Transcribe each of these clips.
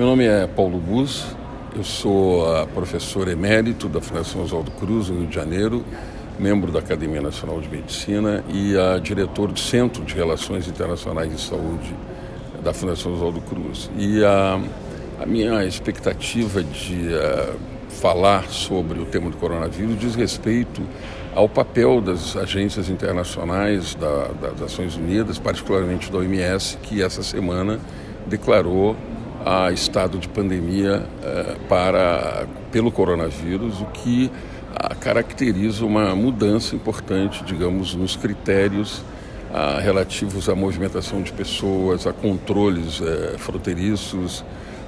Meu nome é Paulo Bus, eu sou professor emérito da Fundação Oswaldo Cruz, no Rio de Janeiro, membro da Academia Nacional de Medicina e a diretor do Centro de Relações Internacionais de Saúde da Fundação Oswaldo Cruz. E a, a minha expectativa de falar sobre o tema do coronavírus diz respeito ao papel das agências internacionais da, das Nações Unidas, particularmente da OMS, que essa semana declarou a estado de pandemia eh, para, pelo coronavírus, o que ah, caracteriza uma mudança importante, digamos, nos critérios ah, relativos à movimentação de pessoas, a controles eh, fronteiriços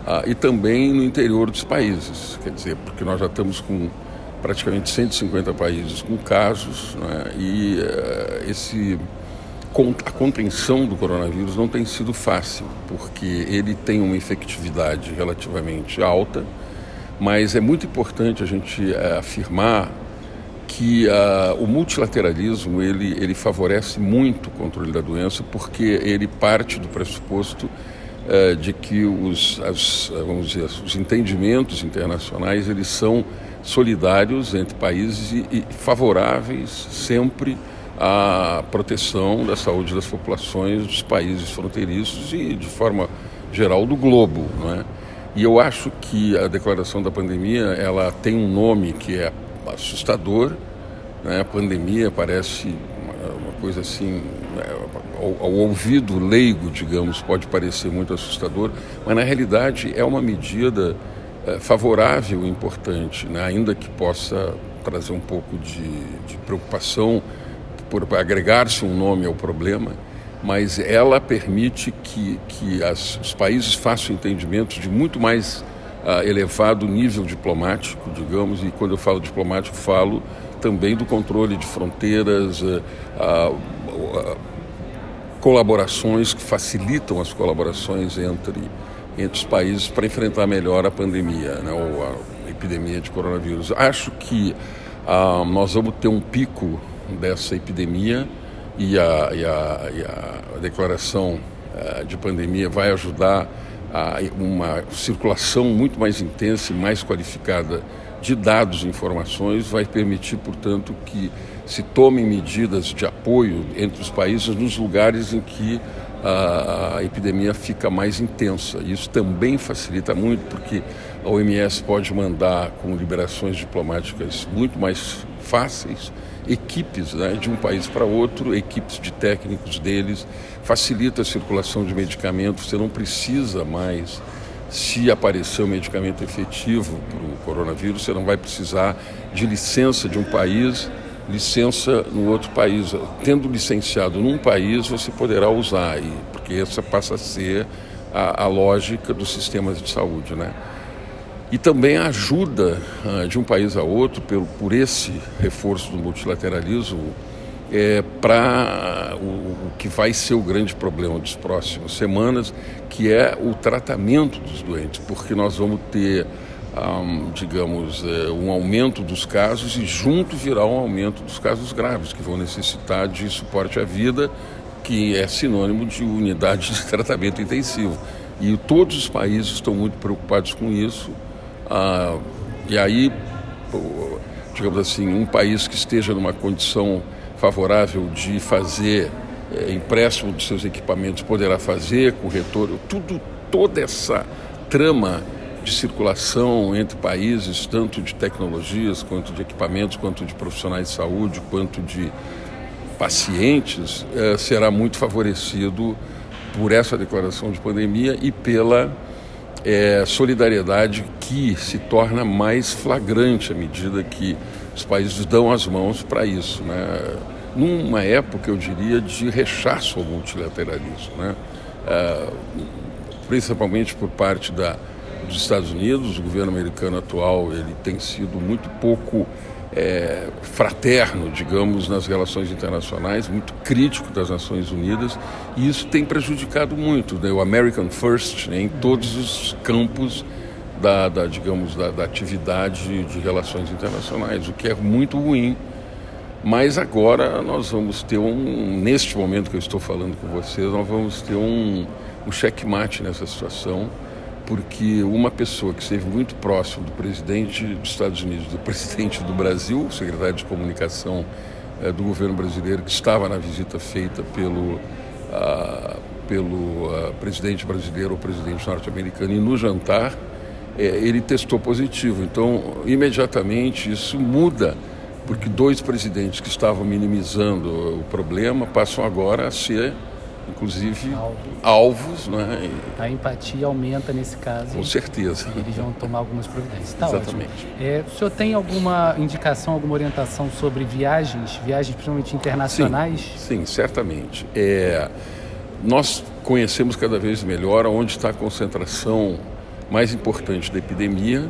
ah, e também no interior dos países. Quer dizer, porque nós já estamos com praticamente 150 países com casos né, e eh, esse a contenção do coronavírus não tem sido fácil, porque ele tem uma efetividade relativamente alta, mas é muito importante a gente é, afirmar que uh, o multilateralismo ele, ele favorece muito o controle da doença, porque ele parte do pressuposto uh, de que os, as, vamos dizer, os entendimentos internacionais eles são solidários entre países e, e favoráveis sempre a proteção da saúde das populações dos países fronteiriços e, de forma geral, do globo. Não é? E eu acho que a declaração da pandemia ela tem um nome que é assustador. Né? A pandemia parece uma, uma coisa assim, né? ao, ao, ouvido leigo, digamos, pode parecer muito assustador, mas na realidade é uma medida é, favorável e importante, né? ainda que possa trazer um pouco de, de preocupação por agregar-se um nome ao problema, mas ela permite que, que as, os países façam entendimentos de muito mais uh, elevado nível diplomático, digamos, e quando eu falo diplomático, falo também do controle de fronteiras, uh, uh, colaborações que facilitam as colaborações entre, entre os países para enfrentar melhor a pandemia, né, ou a epidemia de coronavírus. Acho que nós vamos ter um pico dessa epidemia e a, e a, e a declaração uh, de pandemia vai ajudar a uma circulação muito mais intensa e mais qualificada de dados e informações, vai permitir, portanto, que se tomem medidas de apoio entre os países nos lugares em que a epidemia fica mais intensa. Isso também facilita muito, porque a OMS pode mandar com liberações diplomáticas muito mais fáceis equipes né, de um país para outro, equipes de técnicos deles, facilita a circulação de medicamentos, você não precisa mais, se aparecer um medicamento efetivo para o coronavírus, você não vai precisar de licença de um país, licença no outro país. Tendo licenciado num país, você poderá usar, porque essa passa a ser a, a lógica dos sistemas de saúde, né? E também a ajuda uh, de um país a outro pelo, por esse reforço do multilateralismo é, para o, o, que vai ser o grande problema das próximas semanas, que é o tratamento dos doentes, porque nós vamos ter, um, digamos, é, um aumento dos casos e junto virá um aumento dos casos graves, que vão necessitar de suporte à vida, que é sinônimo de unidade de tratamento intensivo. E todos os países estão muito preocupados com isso. Ah, e aí, digamos assim, um país que esteja numa condição favorável de fazer é, empréstimo dos seus equipamentos poderá fazer com retorno, tudo, toda essa trama de circulação entre países, tanto de tecnologias, quanto de equipamentos, quanto de profissionais de saúde, quanto de pacientes, é, será muito favorecido por essa declaração de pandemia e pela é, solidariedade que se torna mais flagrante à medida que os países dão as mãos para isso. Né? Numa época, eu diria, de rechaço ao multilateralismo, né? É, principalmente por parte da, dos Estados Unidos, o governo americano atual ele tem sido muito pouco é, fraterno, digamos, nas relações internacionais, muito crítico das Nações Unidas, e isso tem prejudicado muito né, o American First né, em todos os campos da, da digamos, da, da, atividade de relações internacionais, o que é muito ruim. Mas agora nós vamos ter um, neste momento que eu estou falando com vocês, nós vamos ter um, um checkmate nessa situação porque uma pessoa que esteve muito próximo do presidente dos Estados Unidos, do presidente do Brasil, secretário de comunicação é, do governo brasileiro, que estava na visita feita pelo, ah, pelo ah, presidente brasileiro ou presidente norte-americano, e no jantar é, ele testou positivo. Então, imediatamente isso muda, porque dois presidentes que estavam minimizando o problema passam agora a ser inclusive alvos. né? A empatia aumenta nesse caso. Com certeza. E eles vão tomar algumas providências. Tá Exatamente. É, o senhor tem alguma indicação, alguma orientação sobre viagens, viagens principalmente internacionais? Sim, sim certamente. É, nós conhecemos cada vez melhor onde está a concentração mais importante da epidemia.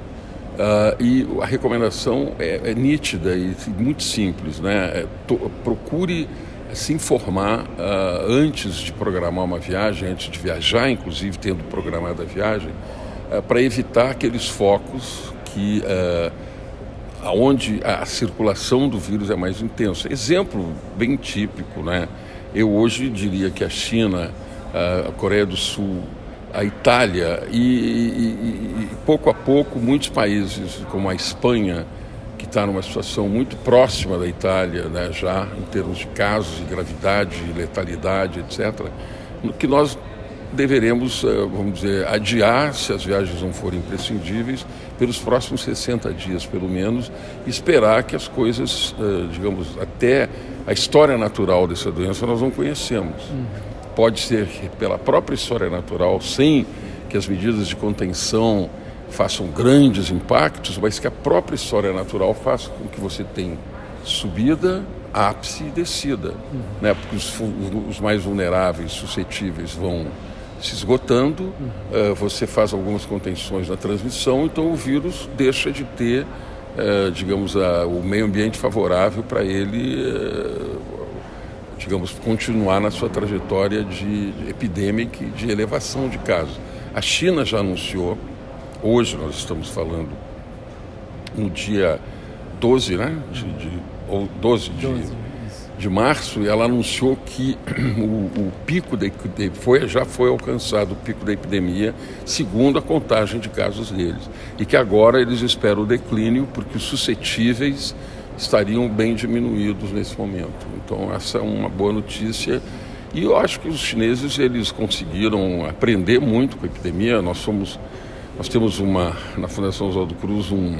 Uh, e a recomendação é, é, nítida e muito simples, né? É, procure se informar uh, antes de programar uma viagem, antes de viajar, inclusive tendo programado a viagem, uh, para evitar aqueles focos que uh, onde a circulação do vírus é mais intensa. Exemplo bem típico, né? Eu hoje diria que a China, a Coreia do Sul, a Itália e, e, e pouco a pouco muitos países como a Espanha está numa situação muito próxima da Itália, né, já em termos de casos de gravidade, letalidade, etc., que nós deveremos, eh, vamos dizer, adiar, se as viagens não forem imprescindíveis, pelos próximos 60 dias, pelo menos, esperar que as coisas, eh, digamos, até a história natural dessa doença nós não conhecemos. Uhum. Pode ser pela própria história natural, sem que as medidas de contenção façam grandes impactos, mas que a própria história natural faça com que você tenha subida, ápice e descida. Uhum. Né? Porque os, os, mais vulneráveis, suscetíveis, vão se esgotando, uhum. uh, você faz algumas contenções na transmissão, então o vírus deixa de ter, uh, digamos, a, o meio ambiente favorável para ele, uh, digamos, continuar na sua trajetória de, epidêmica e de elevação de casos. A China já anunciou Hoje nós estamos falando no dia 12, né? De, de, ou 12 de, 12, de março, e ela anunciou que o, o pico da foi, já foi alcançado o pico da epidemia, segundo a contagem de casos deles. E que agora eles esperam o declínio, porque os suscetíveis estariam bem diminuídos nesse momento. Então essa é uma boa notícia. E eu acho que os chineses eles conseguiram aprender muito com a epidemia. Nós somos nós temos uma, na Fundação Oswaldo Cruz um,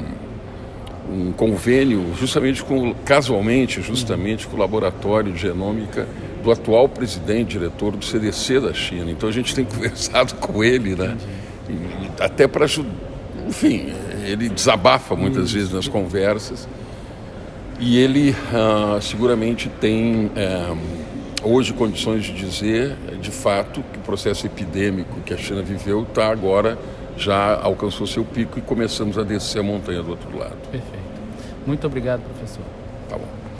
um convênio justamente com, casualmente, justamente com o laboratório de genômica do atual presidente, diretor do CDC da China. Então a gente tem conversado com ele, né? E, até para ajudar. Enfim, ele desabafa muitas Isso. vezes nas conversas. E ele ah, seguramente tem eh, hoje condições de dizer, de fato, que o processo epidêmico que a China viveu está agora já alcançou seu pico e começamos a descer a montanha do outro lado. Perfeito. Muito obrigado, professor.